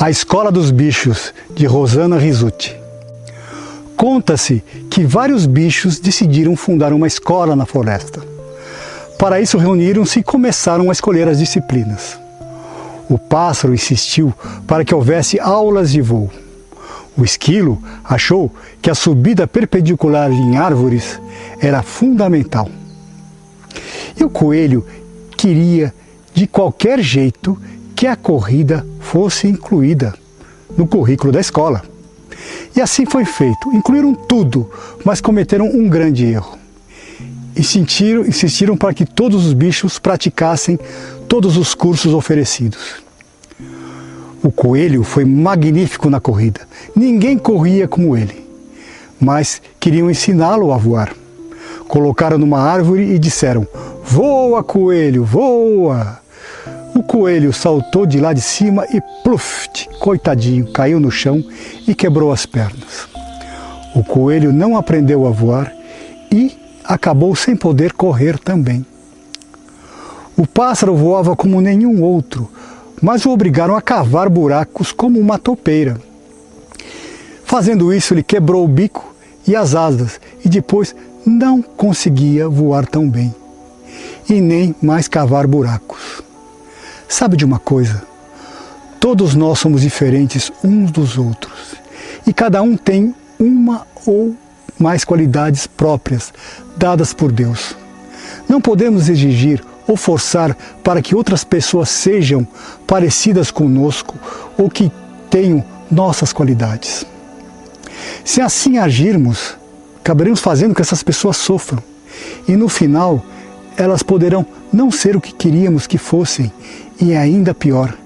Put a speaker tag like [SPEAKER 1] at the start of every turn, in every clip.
[SPEAKER 1] A Escola dos Bichos, de Rosana Risuti. Conta-se que vários bichos decidiram fundar uma escola na floresta. Para isso reuniram-se e começaram a escolher as disciplinas. O pássaro insistiu para que houvesse aulas de voo. O esquilo achou que a subida perpendicular em árvores era fundamental. E o coelho queria, de qualquer jeito, que a corrida fosse incluída no currículo da escola. E assim foi feito. Incluíram tudo, mas cometeram um grande erro. Insistiram, insistiram para que todos os bichos praticassem todos os cursos oferecidos. O coelho foi magnífico na corrida. Ninguém corria como ele, mas queriam ensiná-lo a voar. Colocaram numa árvore e disseram: Voa, coelho, voa! O coelho saltou de lá de cima e pluft, coitadinho, caiu no chão e quebrou as pernas. O coelho não aprendeu a voar e acabou sem poder correr também. O pássaro voava como nenhum outro, mas o obrigaram a cavar buracos como uma topeira. Fazendo isso, ele quebrou o bico e as asas e depois não conseguia voar tão bem e nem mais cavar buracos. Sabe de uma coisa? Todos nós somos diferentes uns dos outros e cada um tem uma ou mais qualidades próprias dadas por Deus. Não podemos exigir ou forçar para que outras pessoas sejam parecidas conosco ou que tenham nossas qualidades. Se assim agirmos, acabaremos fazendo que essas pessoas sofram e no final elas poderão não ser o que queríamos que fossem e ainda pior,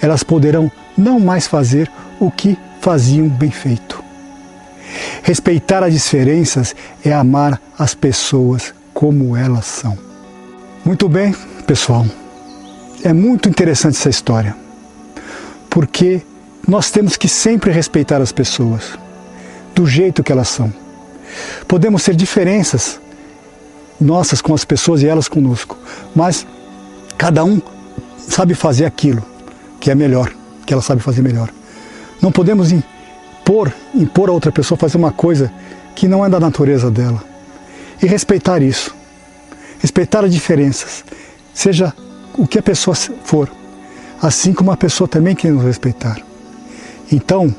[SPEAKER 1] elas poderão não mais fazer o que faziam bem feito. Respeitar as diferenças é amar as pessoas como elas são. Muito bem, pessoal. É muito interessante essa história, porque nós temos que sempre respeitar as pessoas do jeito que elas são. Podemos ter diferenças nossas com as pessoas e elas conosco, mas cada um sabe fazer aquilo que é melhor, que ela sabe fazer melhor. Não podemos impor, impor a outra pessoa fazer uma coisa que não é da natureza dela. E respeitar isso. Respeitar as diferenças. Seja o que a pessoa for. Assim como a pessoa também quer nos respeitar. Então,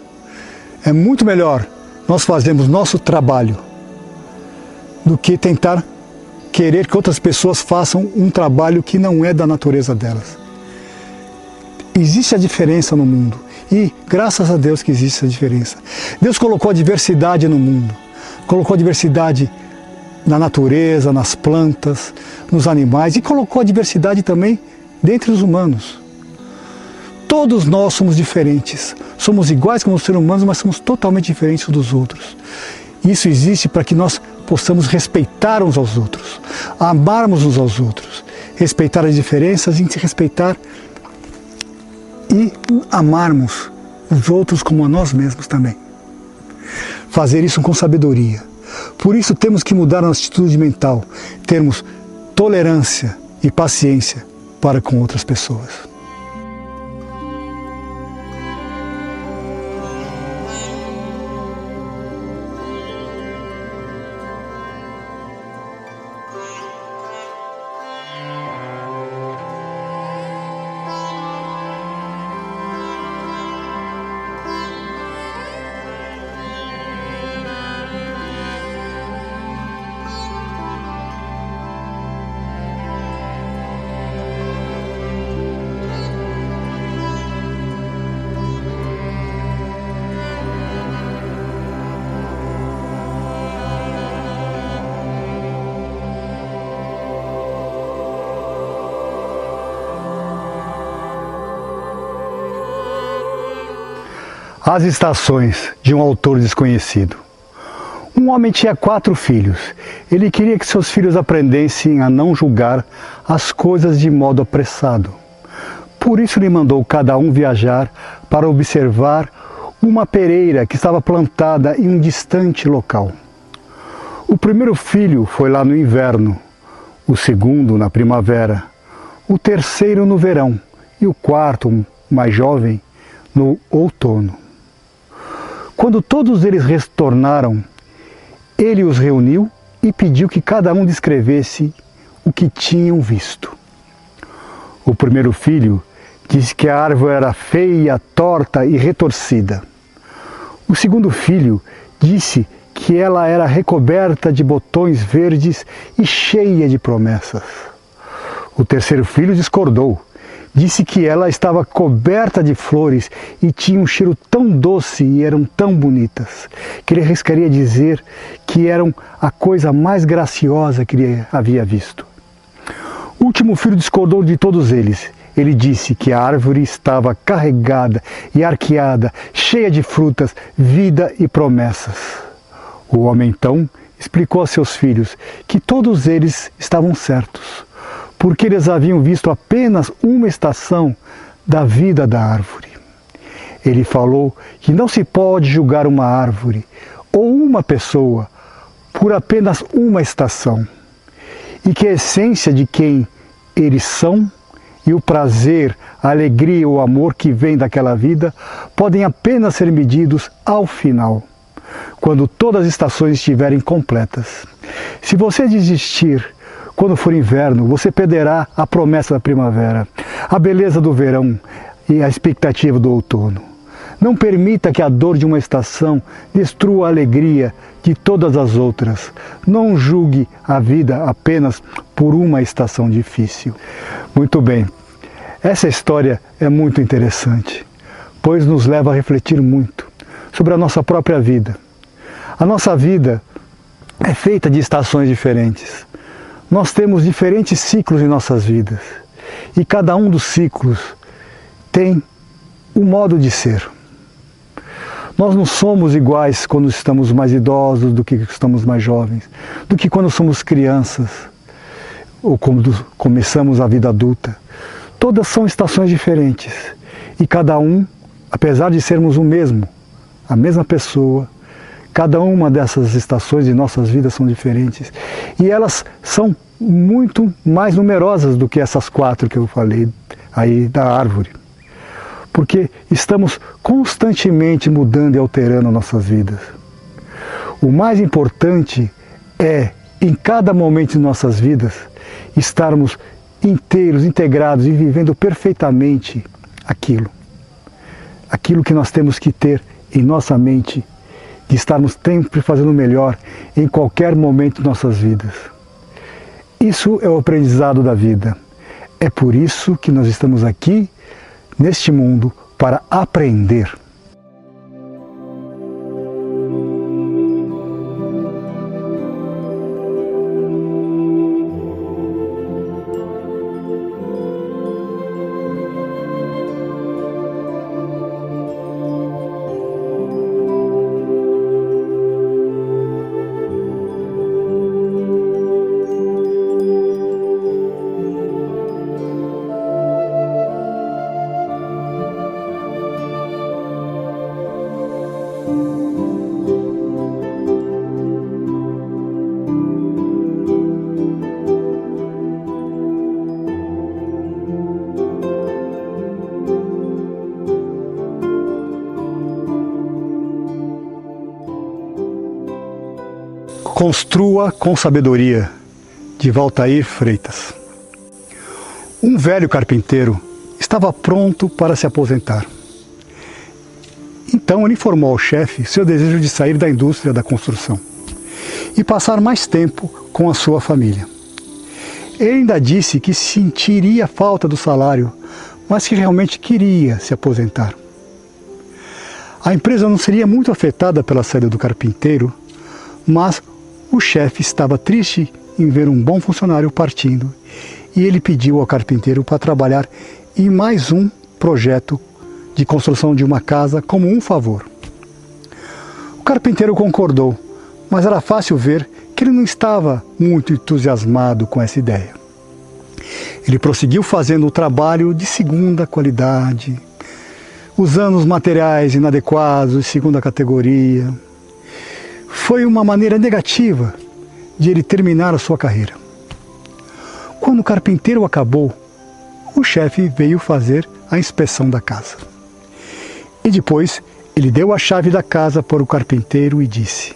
[SPEAKER 1] é muito melhor nós fazermos nosso trabalho do que tentar querer que outras pessoas façam um trabalho que não é da natureza delas. Existe a diferença no mundo e graças a Deus que existe essa diferença. Deus colocou a diversidade no mundo, colocou a diversidade na natureza, nas plantas, nos animais e colocou a diversidade também dentre os humanos. Todos nós somos diferentes, somos iguais como os seres humanos, mas somos totalmente diferentes dos outros. Isso existe para que nós possamos respeitar uns aos outros, amarmos uns aos outros, respeitar as diferenças e respeitar e amarmos os outros como a nós mesmos também. Fazer isso com sabedoria. Por isso temos que mudar nossa atitude mental, termos tolerância e paciência para com outras pessoas. As Estações, de um autor desconhecido. Um homem tinha quatro filhos. Ele queria que seus filhos aprendessem a não julgar as coisas de modo apressado. Por isso lhe mandou cada um viajar para observar uma pereira que estava plantada em um distante local. O primeiro filho foi lá no inverno, o segundo na primavera, o terceiro no verão e o quarto, mais jovem, no outono. Quando todos eles retornaram, ele os reuniu e pediu que cada um descrevesse o que tinham visto. O primeiro filho disse que a árvore era feia, torta e retorcida. O segundo filho disse que ela era recoberta de botões verdes e cheia de promessas. O terceiro filho discordou. Disse que ela estava coberta de flores e tinha um cheiro tão doce e eram tão bonitas, que ele arriscaria dizer que eram a coisa mais graciosa que ele havia visto. O último filho discordou de todos eles. Ele disse que a árvore estava carregada e arqueada, cheia de frutas, vida e promessas. O homem então explicou a seus filhos que todos eles estavam certos porque eles haviam visto apenas uma estação da vida da árvore. Ele falou que não se pode julgar uma árvore ou uma pessoa por apenas uma estação, e que a essência de quem eles são e o prazer, a alegria ou amor que vem daquela vida podem apenas ser medidos ao final, quando todas as estações estiverem completas. Se você desistir quando for inverno, você perderá a promessa da primavera, a beleza do verão e a expectativa do outono. Não permita que a dor de uma estação destrua a alegria de todas as outras. Não julgue a vida apenas por uma estação difícil. Muito bem, essa história é muito interessante, pois nos leva a refletir muito sobre a nossa própria vida. A nossa vida é feita de estações diferentes. Nós temos diferentes ciclos em nossas vidas e cada um dos ciclos tem um modo de ser. Nós não somos iguais quando estamos mais idosos do que estamos mais jovens, do que quando somos crianças ou quando começamos a vida adulta. Todas são estações diferentes e cada um, apesar de sermos o mesmo, a mesma pessoa, Cada uma dessas estações de nossas vidas são diferentes e elas são muito mais numerosas do que essas quatro que eu falei aí da árvore. Porque estamos constantemente mudando e alterando nossas vidas. O mais importante é, em cada momento de nossas vidas, estarmos inteiros, integrados e vivendo perfeitamente aquilo. Aquilo que nós temos que ter em nossa mente de estarmos sempre fazendo melhor em qualquer momento de nossas vidas. Isso é o aprendizado da vida. É por isso que nós estamos aqui, neste mundo, para aprender. Construa com sabedoria, de Valtair Freitas. Um velho carpinteiro estava pronto para se aposentar. Então ele informou ao chefe seu desejo de sair da indústria da construção e passar mais tempo com a sua família. Ele ainda disse que sentiria falta do salário, mas que realmente queria se aposentar. A empresa não seria muito afetada pela saída do carpinteiro, mas o chefe estava triste em ver um bom funcionário partindo e ele pediu ao carpinteiro para trabalhar em mais um projeto de construção de uma casa como um favor. O carpinteiro concordou, mas era fácil ver que ele não estava muito entusiasmado com essa ideia. Ele prosseguiu fazendo o trabalho de segunda qualidade, usando os materiais inadequados de segunda categoria, foi uma maneira negativa de ele terminar a sua carreira. Quando o carpinteiro acabou, o chefe veio fazer a inspeção da casa. E depois ele deu a chave da casa para o carpinteiro e disse: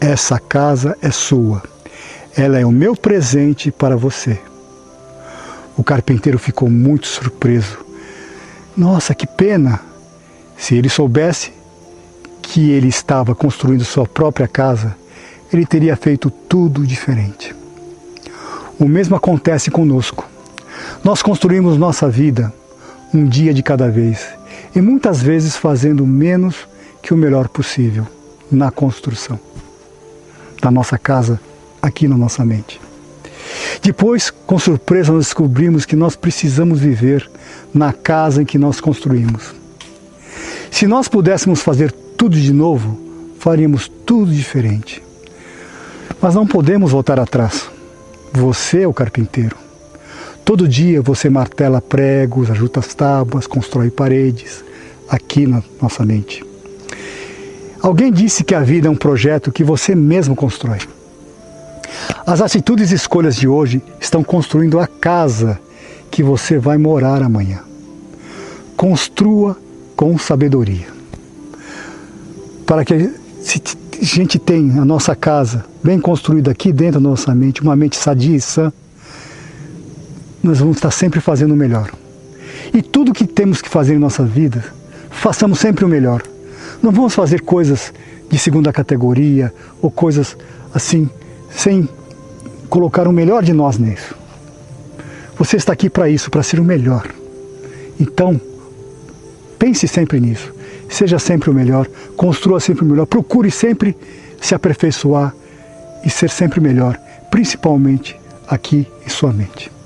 [SPEAKER 1] Essa casa é sua. Ela é o meu presente para você. O carpinteiro ficou muito surpreso. Nossa, que pena! Se ele soubesse que ele estava construindo sua própria casa, ele teria feito tudo diferente. O mesmo acontece conosco. Nós construímos nossa vida um dia de cada vez e muitas vezes fazendo menos que o melhor possível na construção da nossa casa aqui na nossa mente. Depois, com surpresa, nós descobrimos que nós precisamos viver na casa em que nós construímos. Se nós pudéssemos fazer tudo de novo, faríamos tudo diferente. Mas não podemos voltar atrás. Você é o carpinteiro. Todo dia você martela pregos, ajusta as tábuas, constrói paredes, aqui na nossa mente. Alguém disse que a vida é um projeto que você mesmo constrói. As atitudes e escolhas de hoje estão construindo a casa que você vai morar amanhã. Construa com sabedoria. Para que a gente tenha a nossa casa bem construída aqui dentro da nossa mente, uma mente sadia e sã, nós vamos estar sempre fazendo o melhor. E tudo que temos que fazer em nossa vida, façamos sempre o melhor. Não vamos fazer coisas de segunda categoria ou coisas assim, sem colocar o melhor de nós nisso. Você está aqui para isso, para ser o melhor. Então, pense sempre nisso. Seja sempre o melhor, construa sempre o melhor, procure sempre se aperfeiçoar e ser sempre melhor, principalmente aqui em sua mente.